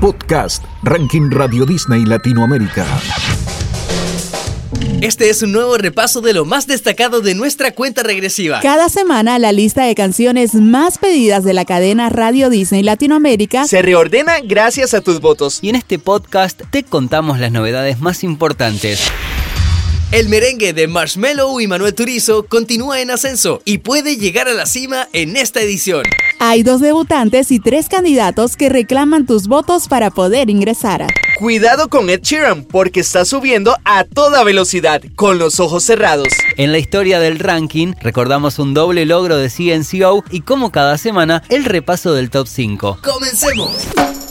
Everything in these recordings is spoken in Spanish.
Podcast Ranking Radio Disney Latinoamérica. Este es un nuevo repaso de lo más destacado de nuestra cuenta regresiva. Cada semana la lista de canciones más pedidas de la cadena Radio Disney Latinoamérica se reordena gracias a tus votos. Y en este podcast te contamos las novedades más importantes. El merengue de Marshmello y Manuel Turizo continúa en ascenso y puede llegar a la cima en esta edición. Hay dos debutantes y tres candidatos que reclaman tus votos para poder ingresar. Cuidado con Ed Sheeran porque está subiendo a toda velocidad, con los ojos cerrados. En la historia del ranking recordamos un doble logro de CNCO y como cada semana el repaso del top 5. ¡Comencemos!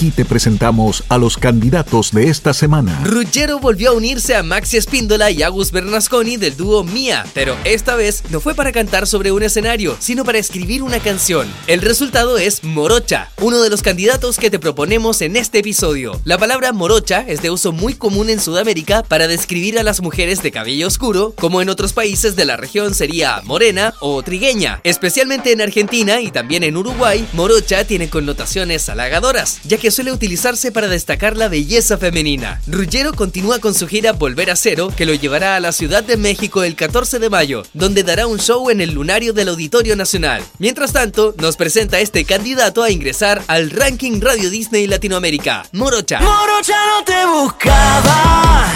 Aquí te presentamos a los candidatos de esta semana. Ruggero volvió a unirse a Maxi Espíndola y Agus Bernasconi del dúo Mía, pero esta vez no fue para cantar sobre un escenario, sino para escribir una canción. El resultado es Morocha, uno de los candidatos que te proponemos en este episodio. La palabra morocha es de uso muy común en Sudamérica para describir a las mujeres de cabello oscuro, como en otros países de la región sería morena o trigueña. Especialmente en Argentina y también en Uruguay, morocha tiene connotaciones halagadoras, ya que suele utilizarse para destacar la belleza femenina. Ruggero continúa con su gira Volver a Cero, que lo llevará a la Ciudad de México el 14 de mayo, donde dará un show en el lunario del Auditorio Nacional. Mientras tanto, nos presenta este candidato a ingresar al ranking Radio Disney Latinoamérica, Morocha. Morocha no te buscaba,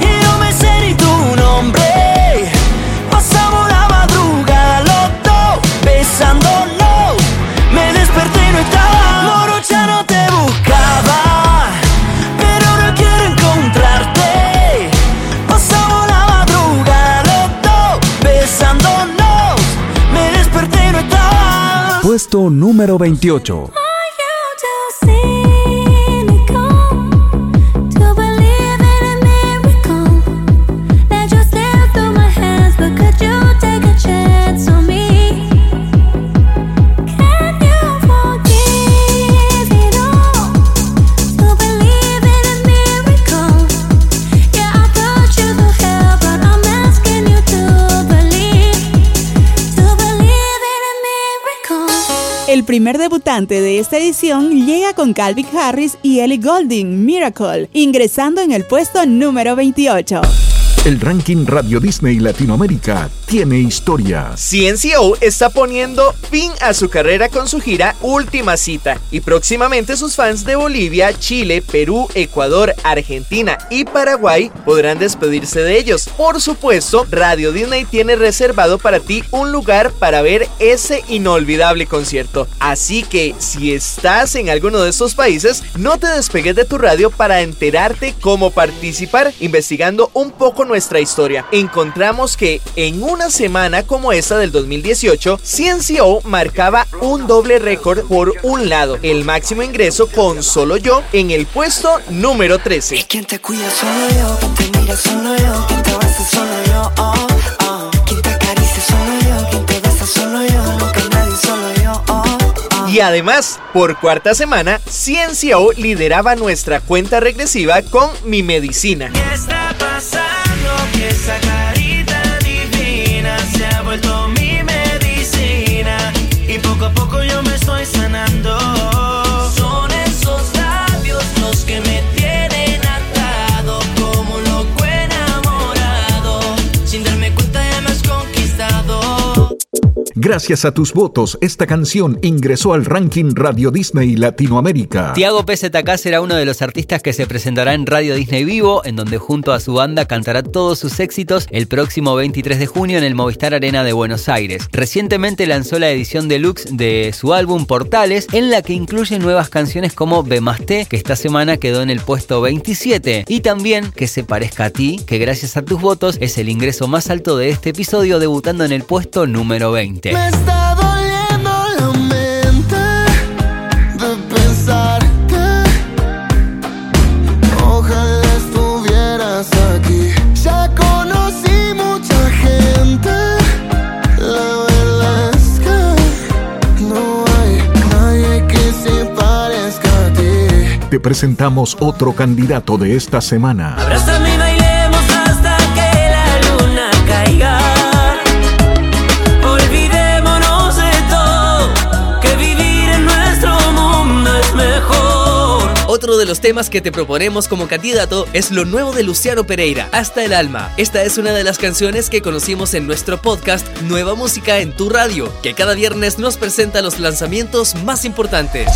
y me. Número 28. El primer debutante de esta edición llega con Calvin Harris y Ellie Golding, Miracle, ingresando en el puesto número 28. El ranking Radio Disney Latinoamérica tiene historia. CNCO está poniendo fin a su carrera con su gira Última Cita y próximamente sus fans de Bolivia, Chile, Perú, Ecuador, Argentina y Paraguay podrán despedirse de ellos. Por supuesto, Radio Disney tiene reservado para ti un lugar para ver ese inolvidable concierto. Así que si estás en alguno de estos países, no te despegues de tu radio para enterarte cómo participar investigando un poco nuestra historia. Encontramos que en una semana como esta del 2018, CNCO marcaba un doble récord por un lado, el máximo ingreso con Solo Yo en el puesto número 13. Y además, por cuarta semana, CNCO lideraba nuestra cuenta regresiva con Mi Medicina. Gracias a tus votos, esta canción ingresó al ranking Radio Disney Latinoamérica. Tiago PZK será uno de los artistas que se presentará en Radio Disney Vivo, en donde junto a su banda cantará todos sus éxitos el próximo 23 de junio en el Movistar Arena de Buenos Aires. Recientemente lanzó la edición deluxe de su álbum Portales, en la que incluye nuevas canciones como Be más T, que esta semana quedó en el puesto 27, y también Que se parezca a ti, que gracias a tus votos es el ingreso más alto de este episodio, debutando en el puesto número 20. Me está doliendo la mente de pensar que ojalá estuvieras aquí. Ya conocí mucha gente, la verdad es que no hay nadie que se parezca a ti. Te presentamos otro candidato de esta semana. Abrázame de los temas que te proponemos como candidato es lo nuevo de Luciano Pereira, Hasta el Alma. Esta es una de las canciones que conocimos en nuestro podcast Nueva Música en tu Radio, que cada viernes nos presenta los lanzamientos más importantes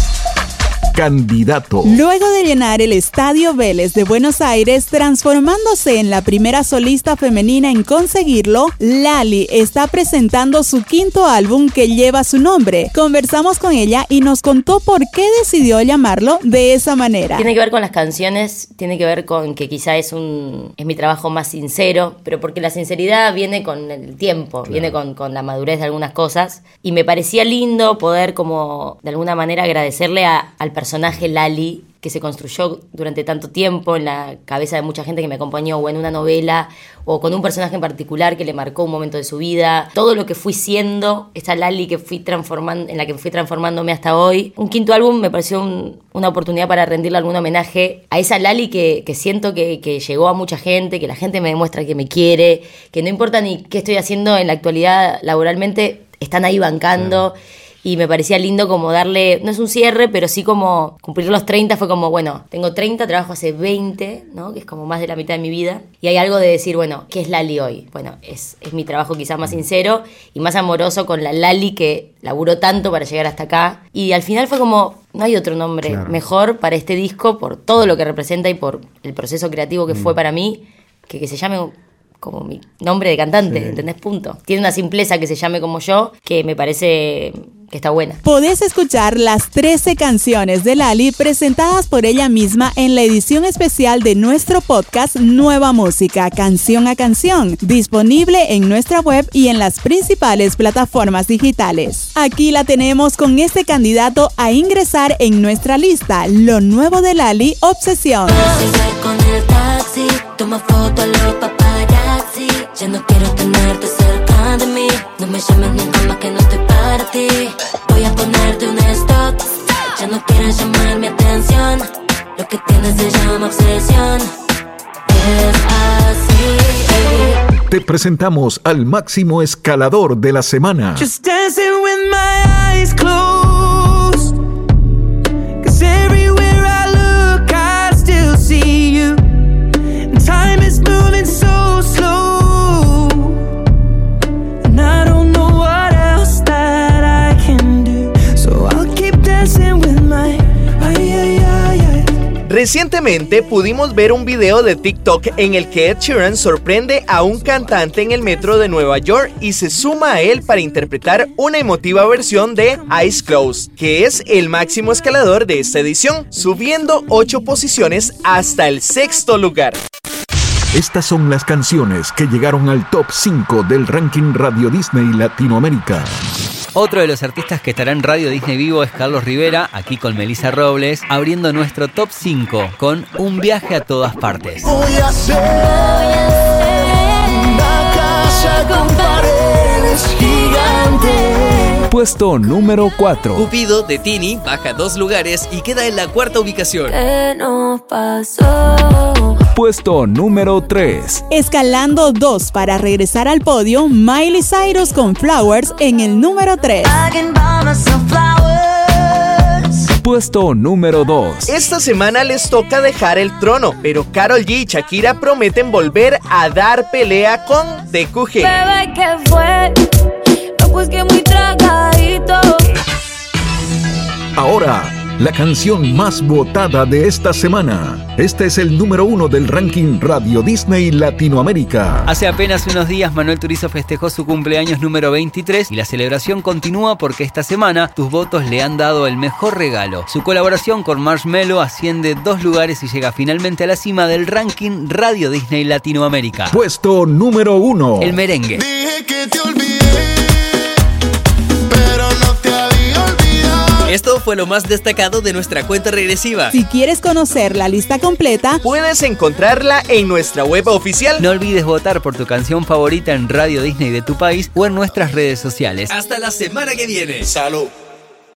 candidato. Luego de llenar el Estadio Vélez de Buenos Aires, transformándose en la primera solista femenina en conseguirlo, Lali está presentando su quinto álbum que lleva su nombre. Conversamos con ella y nos contó por qué decidió llamarlo de esa manera. Tiene que ver con las canciones, tiene que ver con que quizá es un es mi trabajo más sincero, pero porque la sinceridad viene con el tiempo, viene con, con la madurez de algunas cosas y me parecía lindo poder como de alguna manera agradecerle a, al personaje personaje Lali que se construyó durante tanto tiempo en la cabeza de mucha gente que me acompañó o en una novela o con un personaje en particular que le marcó un momento de su vida. Todo lo que fui siendo, esta Lali que fui transformando, en la que fui transformándome hasta hoy. Un quinto álbum me pareció una oportunidad para rendirle algún homenaje a esa Lali que, siento que, llegó a mucha gente, que la gente me demuestra que me quiere, que no importa ni qué estoy haciendo en la actualidad laboralmente, están ahí bancando y me parecía lindo como darle, no es un cierre, pero sí como cumplir los 30 fue como, bueno, tengo 30, trabajo hace 20, ¿no? Que es como más de la mitad de mi vida. Y hay algo de decir, bueno, ¿qué es Lali hoy? Bueno, es, es mi trabajo quizás más sincero y más amoroso con la Lali que laburó tanto para llegar hasta acá. Y al final fue como, no hay otro nombre mejor para este disco por todo lo que representa y por el proceso creativo que fue mm. para mí, que, que se llame como mi nombre de cantante, ¿entendés? Punto. Tiene una simpleza que se llame como yo, que me parece que está buena. Podés escuchar las 13 canciones de Lali presentadas por ella misma en la edición especial de nuestro podcast Nueva Música, canción a canción, disponible en nuestra web y en las principales plataformas digitales. Aquí la tenemos con este candidato a ingresar en nuestra lista, lo nuevo de Lali, Obsesión. Toma foto a los paparazzi. Ya no quiero ti. Voy a ponerte un stop. Ya no quieres llamar mi atención. Lo que tienes se llama obsesión. Es así. Te presentamos al máximo escalador de la semana. Just dancing with my eyes closed. Recientemente pudimos ver un video de TikTok en el que Ed Sheeran sorprende a un cantante en el metro de Nueva York y se suma a él para interpretar una emotiva versión de Eyes Closed, que es el máximo escalador de esta edición, subiendo 8 posiciones hasta el sexto lugar. Estas son las canciones que llegaron al top 5 del ranking Radio Disney Latinoamérica. Otro de los artistas que estará en Radio Disney Vivo es Carlos Rivera, aquí con Melissa Robles, abriendo nuestro top 5 con Un viaje a todas partes. Voy a hacer una casa con paredes gigantes. Puesto número 4. Cupido de Tini baja dos lugares y queda en la cuarta ubicación. ¿Qué nos pasó? Puesto número 3. Escalando 2 para regresar al podio, Miley Cyrus con Flowers en el número 3. Puesto número 2. Esta semana les toca dejar el trono, pero Carol G y Shakira prometen volver a dar pelea con DQG. Pues Ahora la canción más votada de esta semana. Este es el número uno del ranking Radio Disney Latinoamérica. Hace apenas unos días Manuel Turizo festejó su cumpleaños número 23 y la celebración continúa porque esta semana tus votos le han dado el mejor regalo. Su colaboración con Marshmello asciende dos lugares y llega finalmente a la cima del ranking Radio Disney Latinoamérica. Puesto número uno. El merengue. que te Esto fue lo más destacado de nuestra cuenta regresiva. Si quieres conocer la lista completa, puedes encontrarla en nuestra web oficial. No olvides votar por tu canción favorita en Radio Disney de tu país o en nuestras redes sociales. Hasta la semana que viene. Salud.